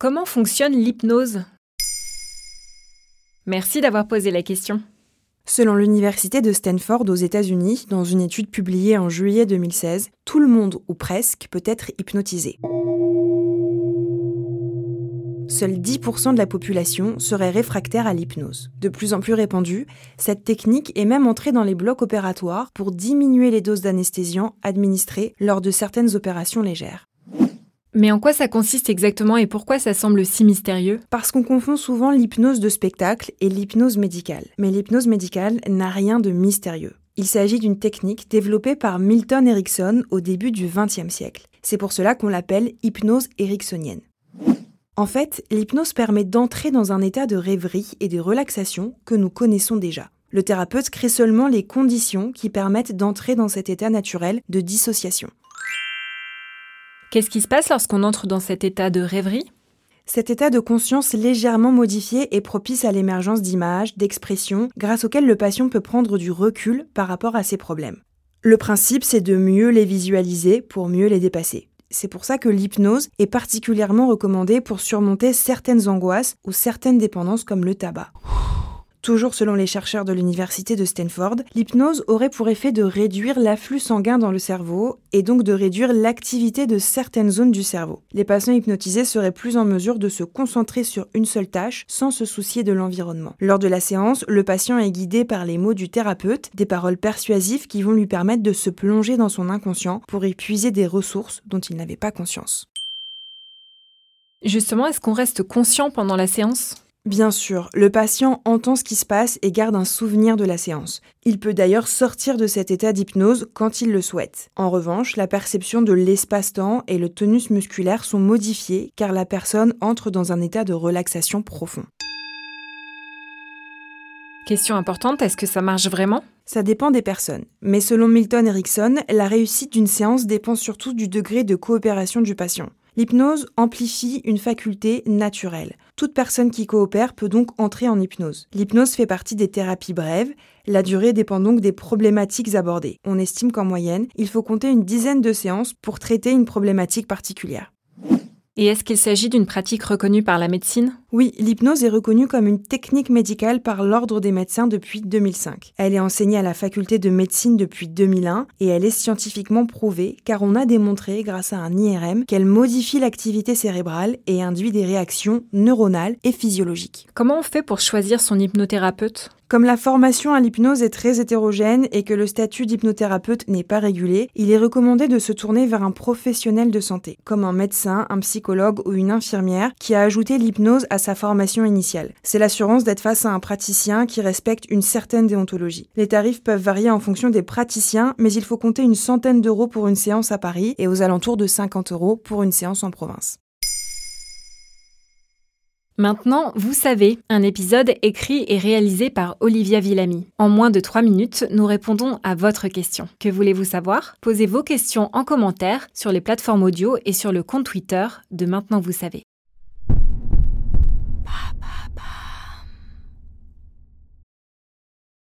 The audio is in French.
Comment fonctionne l'hypnose? Merci d'avoir posé la question. Selon l'université de Stanford aux États-Unis, dans une étude publiée en juillet 2016, tout le monde, ou presque, peut être hypnotisé. Seuls 10% de la population serait réfractaire à l'hypnose. De plus en plus répandue, cette technique est même entrée dans les blocs opératoires pour diminuer les doses d'anesthésiants administrées lors de certaines opérations légères. Mais en quoi ça consiste exactement et pourquoi ça semble si mystérieux? Parce qu'on confond souvent l'hypnose de spectacle et l'hypnose médicale. Mais l'hypnose médicale n'a rien de mystérieux. Il s'agit d'une technique développée par Milton Erickson au début du XXe siècle. C'est pour cela qu'on l'appelle hypnose ericksonienne. En fait, l'hypnose permet d'entrer dans un état de rêverie et de relaxation que nous connaissons déjà. Le thérapeute crée seulement les conditions qui permettent d'entrer dans cet état naturel de dissociation. Qu'est-ce qui se passe lorsqu'on entre dans cet état de rêverie? Cet état de conscience légèrement modifié est propice à l'émergence d'images, d'expressions, grâce auxquelles le patient peut prendre du recul par rapport à ses problèmes. Le principe, c'est de mieux les visualiser pour mieux les dépasser. C'est pour ça que l'hypnose est particulièrement recommandée pour surmonter certaines angoisses ou certaines dépendances comme le tabac. Toujours selon les chercheurs de l'université de Stanford, l'hypnose aurait pour effet de réduire l'afflux sanguin dans le cerveau et donc de réduire l'activité de certaines zones du cerveau. Les patients hypnotisés seraient plus en mesure de se concentrer sur une seule tâche sans se soucier de l'environnement. Lors de la séance, le patient est guidé par les mots du thérapeute, des paroles persuasives qui vont lui permettre de se plonger dans son inconscient pour y puiser des ressources dont il n'avait pas conscience. Justement, est-ce qu'on reste conscient pendant la séance? Bien sûr, le patient entend ce qui se passe et garde un souvenir de la séance. Il peut d'ailleurs sortir de cet état d'hypnose quand il le souhaite. En revanche, la perception de l'espace-temps et le tonus musculaire sont modifiés car la personne entre dans un état de relaxation profond. Question importante, est-ce que ça marche vraiment? Ça dépend des personnes. Mais selon Milton Erickson, la réussite d'une séance dépend surtout du degré de coopération du patient. L'hypnose amplifie une faculté naturelle. Toute personne qui coopère peut donc entrer en hypnose. L'hypnose fait partie des thérapies brèves. La durée dépend donc des problématiques abordées. On estime qu'en moyenne, il faut compter une dizaine de séances pour traiter une problématique particulière. Et est-ce qu'il s'agit d'une pratique reconnue par la médecine? Oui, l'hypnose est reconnue comme une technique médicale par l'Ordre des médecins depuis 2005. Elle est enseignée à la faculté de médecine depuis 2001 et elle est scientifiquement prouvée car on a démontré grâce à un IRM qu'elle modifie l'activité cérébrale et induit des réactions neuronales et physiologiques. Comment on fait pour choisir son hypnothérapeute? Comme la formation à l'hypnose est très hétérogène et que le statut d'hypnothérapeute n'est pas régulé, il est recommandé de se tourner vers un professionnel de santé, comme un médecin, un psychologue ou une infirmière qui a ajouté l'hypnose à sa formation initiale. C'est l'assurance d'être face à un praticien qui respecte une certaine déontologie. Les tarifs peuvent varier en fonction des praticiens, mais il faut compter une centaine d'euros pour une séance à Paris et aux alentours de 50 euros pour une séance en province. Maintenant, vous savez, un épisode écrit et réalisé par Olivia Villamy. En moins de 3 minutes, nous répondons à votre question. Que voulez-vous savoir? Posez vos questions en commentaire sur les plateformes audio et sur le compte Twitter de Maintenant vous savez.